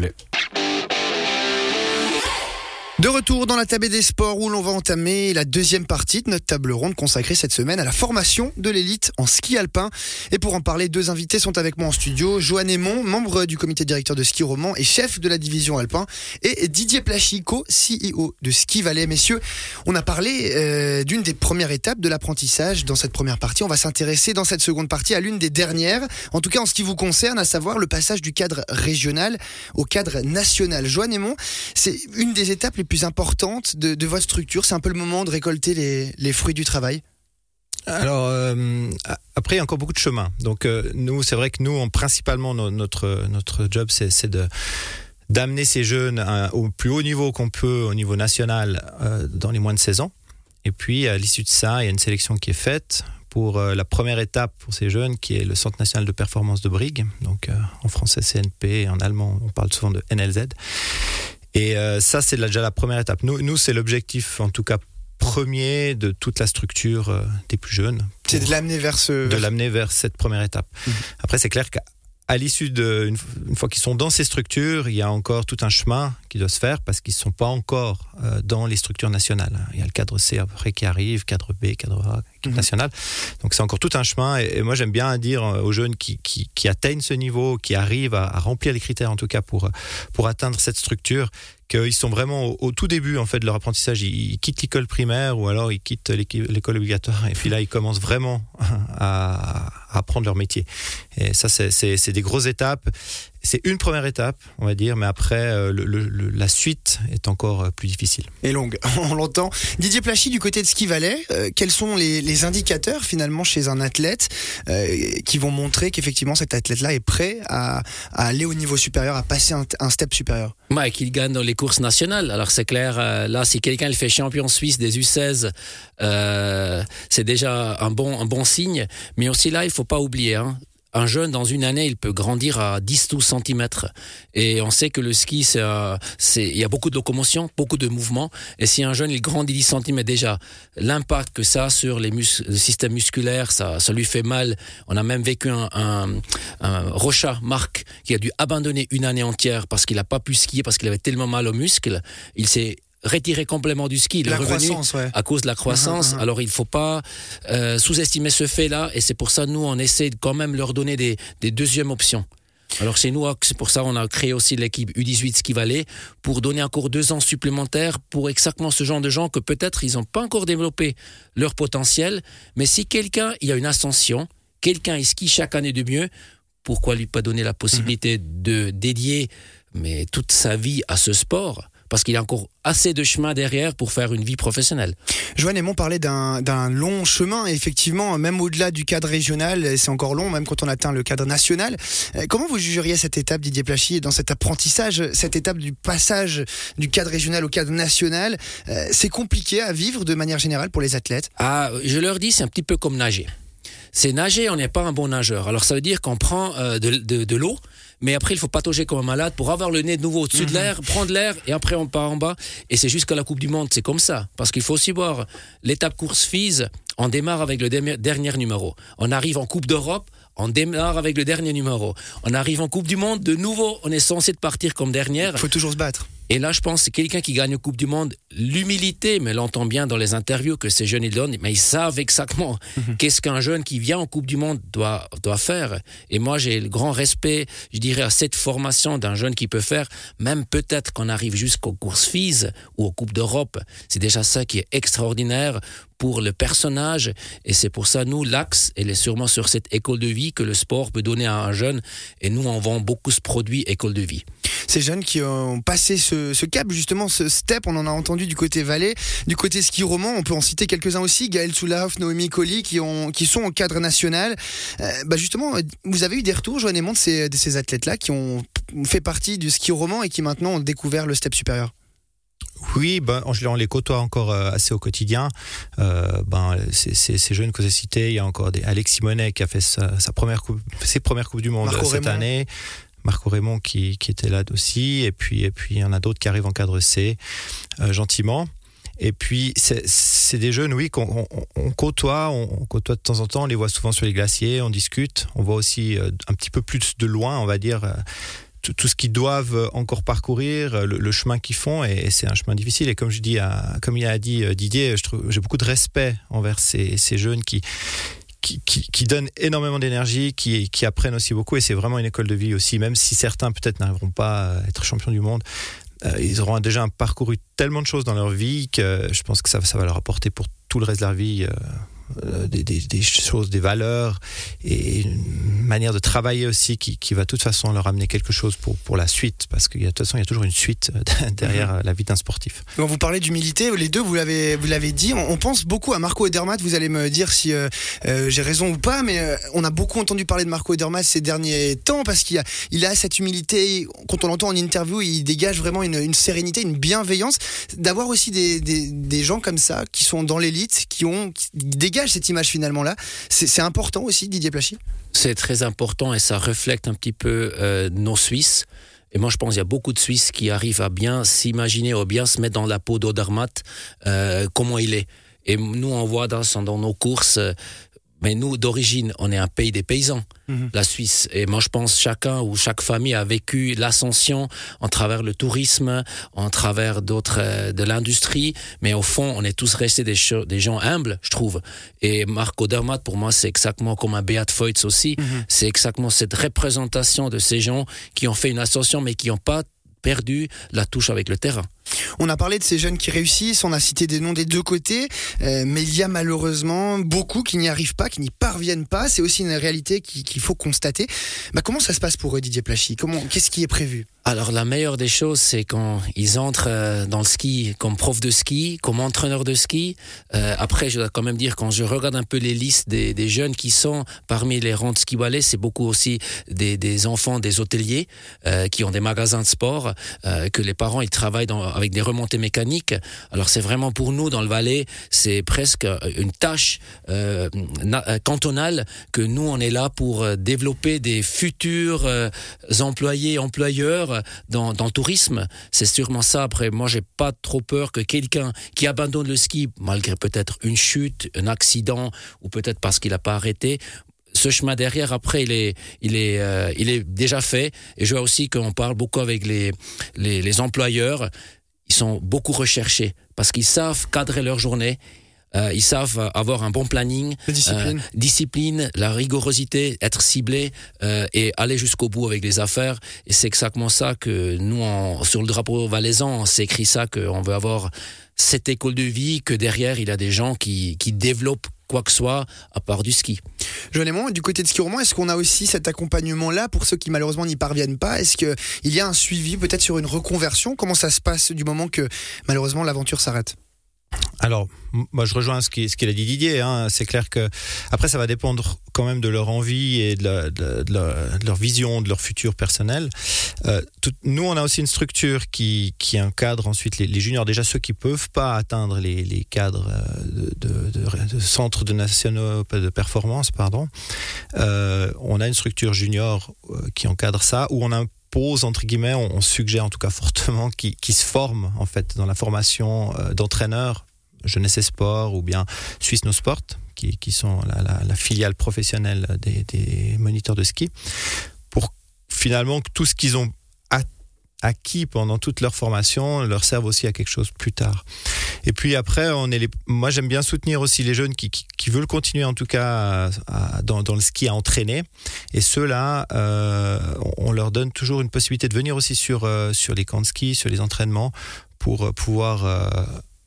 plaît. De retour dans la table des sports où l'on va entamer la deuxième partie de notre table ronde consacrée cette semaine à la formation de l'élite en ski alpin. Et pour en parler, deux invités sont avec moi en studio. Joanne Aymon, membre du comité directeur de ski roman et chef de la division alpin. Et Didier Plachico, CEO de Ski Valais. Messieurs, on a parlé euh, d'une des premières étapes de l'apprentissage dans cette première partie. On va s'intéresser dans cette seconde partie à l'une des dernières. En tout cas, en ce qui vous concerne, à savoir le passage du cadre régional au cadre national. Joanne Aymon, c'est une des étapes les plus importante de, votre structure C'est un peu le moment de récolter les, fruits du travail alors euh, après il y a encore beaucoup de chemin. Donc euh, nous c'est vrai que nous principalement notre notre job c'est de d'amener ces jeunes au plus haut niveau qu'on peut au niveau national euh, dans les moins de 16 ans. Et puis à l'issue de ça, il y a une sélection qui est faite pour la première étape pour ces jeunes qui est le Centre national de performance de Brigue. Donc en français CNP et en allemand on parle souvent de NLZ. Et euh, ça, c'est déjà la première étape. Nous, nous c'est l'objectif, en tout cas premier de toute la structure euh, des plus jeunes. C'est de l'amener vers ce... De l'amener vers cette première étape. Mhm. Après, c'est clair qu'à à l'issue de une, fois qu'ils sont dans ces structures, il y a encore tout un chemin qui doit se faire parce qu'ils ne sont pas encore euh, dans les structures nationales. Il y a le cadre C après qui arrive, cadre B, cadre A, équipe mhm. nationale. Donc c'est encore tout un chemin. Et, moi j'aime bien dire aux jeunes qui, qui, qui, atteignent ce niveau, qui arrivent à, à, remplir les critères en tout cas pour pour atteindre cette structure, qu'ils sont vraiment au, tout début en fait de leur apprentissage. Ils, quittent l'école primaire ou alors ils quittent l'école obligatoire et puis là ils commencent vraiment à, apprendre leur métier. Et ça c'est des grosses étapes c'est une première étape, on va dire, mais après, euh, la suite est encore euh, plus difficile. Et longue, on l'entend. Didier Plachy, du côté de Ski Valais, euh, quels sont les, indicateurs finalement chez un athlète qui vont montrer qu'effectivement cet athlète-là est prêt à, aller au niveau supérieur, à passer un, step supérieur? Ouais, Qu'il gagne dans les courses nationales. Alors c'est clair, là, si quelqu'un le fait champion suisse des U16, c'est déjà un bon, un bon signe. Mais aussi là, il faut pas oublier, hein, un jeune, dans une année, il peut grandir à 10-12 cm. Et on sait que le ski, euh, il y a beaucoup de locomotion, beaucoup de mouvements. Et si un jeune, il grandit 10 cm déjà, l'impact que ça a sur les le système musculaire, ça, ça lui fait mal. On a même vécu un, un, un Rocha, Marc, qui a dû abandonner une année entière parce qu'il n'a pas pu skier, parce qu'il avait tellement mal aux muscles. Il s'est retiré complètement du ski. Il revenu à cause de la croissance. Alors il ne faut pas euh, sous-estimer ce fait-là. Et c'est pour ça nous, on essaie de quand même leur donner des, des deuxièmes options. Alors c'est nous, c'est pour ça on a créé aussi l'équipe U18 Ski Valley pour donner encore deux ans supplémentaires pour exactement ce genre de gens que peut-être ils n'ont pas encore développé leur potentiel. Mais si quelqu'un, il y a une ascension, quelqu'un il skie chaque année de mieux, pourquoi lui pas donner la possibilité mhm. de dédier mais toute sa vie à ce sport? Parce qu'il y a encore assez de chemin derrière pour faire une vie professionnelle. Joanne Aymon parlait d'un long chemin, effectivement, même au-delà du cadre régional, c'est encore long, même quand on atteint le cadre national. Euh, comment vous jugeriez cette étape, Didier Plachy, dans cet apprentissage, cette étape du passage du cadre régional au cadre national? Euh, C'est compliqué à vivre de manière générale pour les athlètes? Ah, Je leur dis, c'est un petit peu comme nager c'est nager, on n'est pas un bon nageur. Alors ça veut dire qu'on prend euh, de, de, de l'eau, mais après il faut patauger comme un malade pour avoir le nez de nouveau au-dessus de mhm. l'air, prendre l'air et après on part en bas. Et c'est jusqu'à la Coupe du Monde, c'est comme ça. Parce qu'il faut aussi voir l'étape course FISE, on démarre avec le dernier numéro. On arrive en Coupe d'Europe, on démarre avec le dernier numéro. On arrive en Coupe du Monde, de nouveau, on est censé de partir comme dernière. Il faut toujours se battre. Et là, je pense que quelqu'un qui gagne une Coupe du Monde, l'humilité, mais l'entend bien dans les interviews que ces jeunes ils donnent, mais ils savent exactement mhm. qu'est-ce qu'un jeune qui vient en Coupe du Monde doit, doit faire. Et moi, j'ai le grand respect, je dirais, à cette formation d'un jeune qui peut faire, même peut-être qu'on arrive jusqu'aux courses FIS ou aux Coupes d'Europe. C'est déjà ça qui est extraordinaire pour le personnage. Et c'est pour ça, nous, l'axe, elle est sûrement sur cette école de vie que le sport peut donner à un jeune. Et nous, on vend beaucoup ce produit école de vie ces jeunes qui ont passé ce, cap, justement, ce step, on en a entendu du côté Valais, du côté ski roman, on peut en citer quelques-uns aussi, Gaël Soulauf, Noémie Colli, qui, qui sont au cadre national. Euh, bah justement, vous avez eu des retours, Joanne Aymon, de ces, ces athlètes-là qui ont fait partie du ski roman et qui maintenant ont découvert le step supérieur? Oui, ben, on les côtoie encore euh, assez au quotidien. Euh, ben, ces jeunes que j'ai cités, il y a encore des Alex Simonet qui a fait sa, première coupe, ses premières coupes du monde cette année. Marco Raymond qui, qui, était là aussi, et puis et puis il y en a d'autres qui arrivent en cadre C euh, gentiment. Et puis c'est des jeunes, oui, qu'on on, côtoie, on, côtoie de temps en temps, on les voit souvent sur les glaciers, on discute, on voit aussi euh, un petit peu plus de loin, on va dire, euh, tout, ce qu'ils doivent encore parcourir, le, chemin qu'ils font, et, c'est un chemin difficile. Et comme je dis, comme il a dit Didier, j'ai beaucoup de respect envers ces, ces jeunes qui qui, qui, donnent énormément d'énergie, qui, qui apprennent aussi beaucoup, et c'est vraiment une école de vie aussi, même si certains peut-être n'arriveront pas à être champions du monde. Euh, ils auront déjà parcouru tellement de choses dans leur vie que je pense que ça, ça va leur apporter pour tout le reste de leur vie euh, euh, des, des, des, choses, des valeurs et une manière de travailler aussi qui, qui, va de toute façon leur amener quelque chose pour, pour la suite parce que de toute façon il y a toujours une suite euh, derrière mhm. la vie d'un sportif. Quand vous parlez d'humilité, les deux vous l'avez vous l'avez dit, on, pense beaucoup à Marco Edermatt, vous allez me dire si euh, j'ai raison ou pas, mais on a beaucoup entendu parler de Marco Edermatt ces derniers temps parce qu'il a, il a cette humilité, quand on l'entend en interview, il dégage vraiment une, une sérénité, une bienveillance, d'avoir aussi des, des, des, gens comme ça qui sont dans l'élite, qui ont qui dégagent cette image finalement là. C'est important aussi, Didier Plachy C'est très important et ça reflète un petit peu euh, nos Suisses. Et moi, je pense qu'il y a beaucoup de Suisses qui arrivent à bien s'imaginer, ou bien se mettre dans la peau d'Odermatt, euh, comment il est. Et nous, on voit dans, dans nos courses, euh, mais nous, d'origine, on est un pays des paysans, mhm. la Suisse. Et moi, je pense chacun ou chaque famille a vécu l'ascension en travers le tourisme, en travers d'autres euh, de l'industrie. Mais au fond, on est tous restés des, des gens humbles, je trouve. Et Marco Dermat, pour moi, c'est exactement comme un Beat Feutz aussi. Mhm. C'est exactement cette représentation de ces gens qui ont fait une ascension, mais qui n'ont pas perdu la touche avec le terrain. On a parlé de ces jeunes qui réussissent, on a cité des noms des deux côtés, euh, mais il y a malheureusement beaucoup qui n'y arrivent pas, qui n'y parviennent pas. C'est aussi une réalité qu'il faut constater. Bah, comment ça se passe pour eux, Didier Plachy? Qu'est-ce qui est prévu? Alors la meilleure des choses, c'est quand ils entrent euh, dans le ski comme prof de ski, comme entraîneur de ski. Euh, après, je dois quand même dire, quand je regarde un peu les listes des, des jeunes qui sont parmi les rangs de ski ballet, c'est beaucoup aussi des, des, enfants des hôteliers euh, qui ont des magasins de sport, euh, que les parents ils travaillent dans, avec des remontées mécaniques. Alors c'est vraiment pour nous dans le Valais, c'est presque une tâche euh, cantonale que nous on est là pour développer des futurs employés employeurs dans, dans le tourisme. C'est sûrement ça. Après, moi, j'ai pas trop peur que quelqu'un qui abandonne le ski, malgré peut-être une chute, un accident, ou peut-être parce qu'il n'a pas arrêté, ce chemin derrière, après, il est, il est, euh, il est déjà fait. Et je vois aussi qu'on parle beaucoup avec les, les, les employeurs. Ils sont beaucoup recherchés parce qu'ils savent cadrer leur journée. Euh, ils savent avoir un bon planning, discipline. Euh, discipline, la rigorosité, être ciblé euh, et aller jusqu'au bout avec les affaires. Et c'est exactement ça que nous, sur le drapeau valaisan, on s'est écrit ça qu'on veut avoir cette école de vie, que derrière il y a des gens qui, qui développent quoi que soit à part du ski. Joanne du côté de ski roman, est-ce qu'on a aussi cet accompagnement-là pour ceux qui malheureusement n'y parviennent pas? Est-ce qu'il y a un suivi peut-être sur une reconversion? Comment ça se passe du moment que malheureusement l'aventure s'arrête? Alors, moi, je rejoins ce qu'il a dit Didier. Hein. C'est clair que après, ça va dépendre quand même de leur envie et de, leur, vision, de leur futur personnel. Euh, nous, on a aussi une structure qui, encadre ensuite les, juniors, déjà ceux qui peuvent pas atteindre les, cadres euh, de, centres de de performance, pardon. Euh, on a une structure junior qui encadre ça, où on impose entre guillemets, on, suggère en tout cas fortement qui, qui se forment en fait dans la formation d'entraîneurs Jeunesse et Sport ou bien Suisse No Sport, qui, sont la, la, filiale professionnelle des, des, moniteurs de ski, pour finalement que tout ce qu'ils ont acquis pendant toute leur formation leur serve aussi à quelque chose plus tard. Et puis après, on est moi j'aime bien soutenir aussi les jeunes qui, qui, veulent continuer en tout cas dans, dans, le ski à entraîner. Et ceux-là, euh, on leur donne toujours une possibilité de venir aussi sur, euh, sur les camps de ski, sur les entraînements, pour pouvoir euh,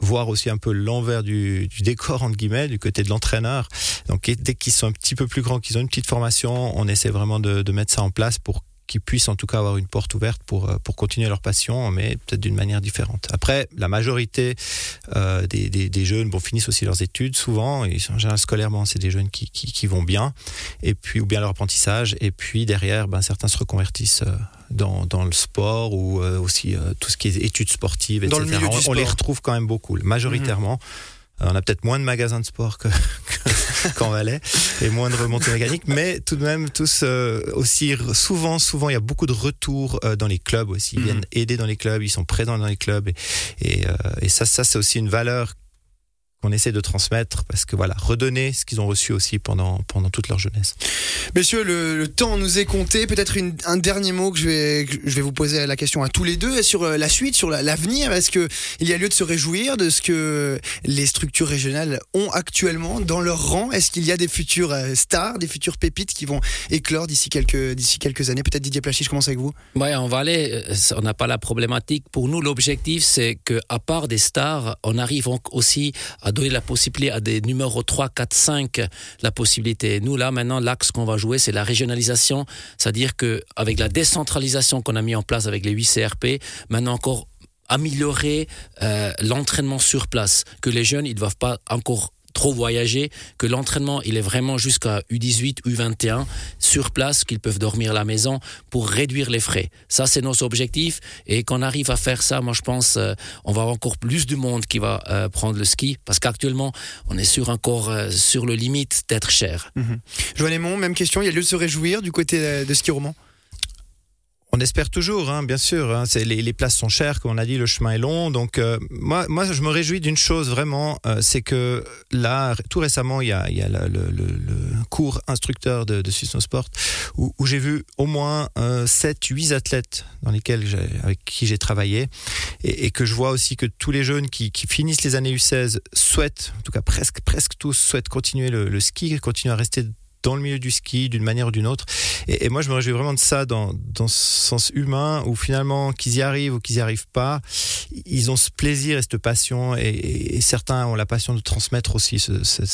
voir aussi un peu l'envers du, décor entre guillemets du côté de l'entraîneur. Donc dès qu'ils sont un petit peu plus grands, qu'ils ont une petite formation, on essaie vraiment de mettre ça en place pour qu'ils puissent en tout cas avoir une porte ouverte pour, euh, pour continuer leur passion, mais peut-être d'une manière différente. Après, la majorité euh, des, des, des, jeunes bon, finissent aussi leurs études souvent, et en général scolairement, c'est des jeunes qui, qui, qui, vont bien, et puis ou bien leur apprentissage, et puis derrière, ben, certains se reconvertissent euh, dans, dans le sport ou euh, aussi tout ce qui est études sportives, etc. On, on, les retrouve quand même beaucoup, majoritairement. Mmh. Euh, on a peut-être moins de magasins de sport que, qu'en Valais et moins de remontées mécaniques, mais tout de même tous euh, aussi souvent, souvent il y a beaucoup de retours euh, dans les clubs aussi. Ils mhm. viennent aider dans les clubs, ils sont présents dans les clubs et, et, et ça, ça c'est aussi une valeur qu'on essaie de transmettre parce que voilà, redonner ce qu'ils ont reçu aussi pendant, pendant toute leur jeunesse. Messieurs, le, le temps nous est compté. Peut-être un dernier mot que je vais, que je vais vous poser la question à tous les deux sur euh, la suite, sur la- l'avenir. Est-ce que il y a lieu de se réjouir de ce que les structures régionales ont actuellement dans leur rang? Est-ce qu'il y a des futures euh, stars, des futures pépites qui vont éclore d'ici quelques, d'ici quelques années? Peut-être Didier Plachy, je commence avec vous. Ouais, on va aller. On n'a pas la problématique. Pour nous, l'objectif, c'est que, à part des stars, on arrive aussi à donner la possibilité à des numéros 3, 4, 5 la possibilité. Nous, là, maintenant, l'axe qu'on va jouer, c'est la régionalisation. C'est-à-dire que avec la décentralisation qu'on a mis en place avec les 8 CRP, maintenant encore améliorer euh, l'entraînement sur place. Que les jeunes, ils ne doivent pas encore trop voyager, que l'entraînement, il est vraiment jusqu'à U18, U21, sur place, qu'ils peuvent dormir à la maison pour réduire les frais. Ça, c'est nos objectifs. Et qu'on arrive à faire ça, moi, je pense, euh, on va avoir encore plus de monde qui va euh, prendre le ski, parce qu'actuellement, on est sur encore euh, sur le limite d'être cher. Joanne Aymon, même question. Il y a lieu de se réjouir du côté de ski roman On espère toujours, hein, bien sûr. hein, les, places sont chères, comme on a dit, le chemin est long. Donc euh, moi, je me réjouis d'une chose vraiment, euh, c'est que là, tout récemment, il y a, le, cours instructeur de, de Sport où, où j'ai vu au moins euh, 7, 8 athlètes dans lesquels avec qui j'ai travaillé et, que je vois aussi que tous les jeunes qui, qui finissent les années U16 souhaitent, en tout cas presque, presque tous, souhaitent continuer le, le ski, continuer à rester dans le milieu du ski d'une manière ou d'une autre. Et, moi, je me réjouis vraiment de ça dans, dans ce sens humain, où finalement, qu'ils y arrivent ou qu'ils y arrivent pas, ils ont ce plaisir et cette passion, et, certains ont la passion de transmettre aussi ce,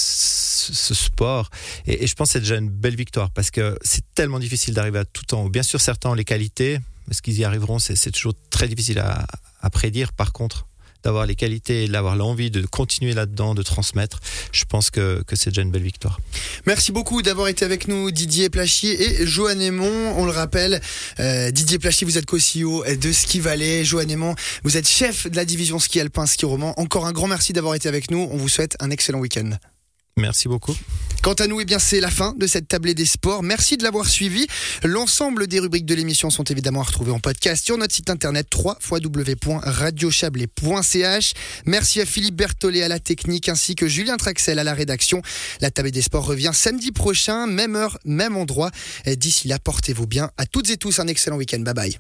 sport. Et, je pense que c'est déjà une belle victoire, parce que c'est tellement difficile d'arriver à tout en haut. Bien sûr, certains ont les qualités, est-ce qu'ils y arriveront C'est toujours très difficile à prédire. Par contre, d'avoir les qualités et d'avoir l'envie de continuer là-dedans, de transmettre, je pense que, que c'est déjà une belle victoire. Merci beaucoup d'avoir été avec nous, Didier Plachy et Joanne Aymon. On le rappelle, euh, Didier Plachy, vous êtes co-CEO de Ski Valley. Joanne Aymon, vous êtes chef de la division ski alpin, ski roman. Encore un grand merci d'avoir été avec nous. On vous souhaite un excellent week-end. Merci beaucoup. Quant à nous, eh bien, c'est la fin de cette tablée des sports. Merci de l'avoir suivi. L'ensemble des rubriques de l'émission sont évidemment à retrouver en podcast sur notre site internet www.radiochablais.ch. Merci à Philippe Berthollet à la technique ainsi que Julien Traxel à la rédaction. La tablée des sports revient samedi prochain, même heure, même endroit. D'ici là, portez-vous bien. À toutes et tous, un excellent week-end. Bye bye.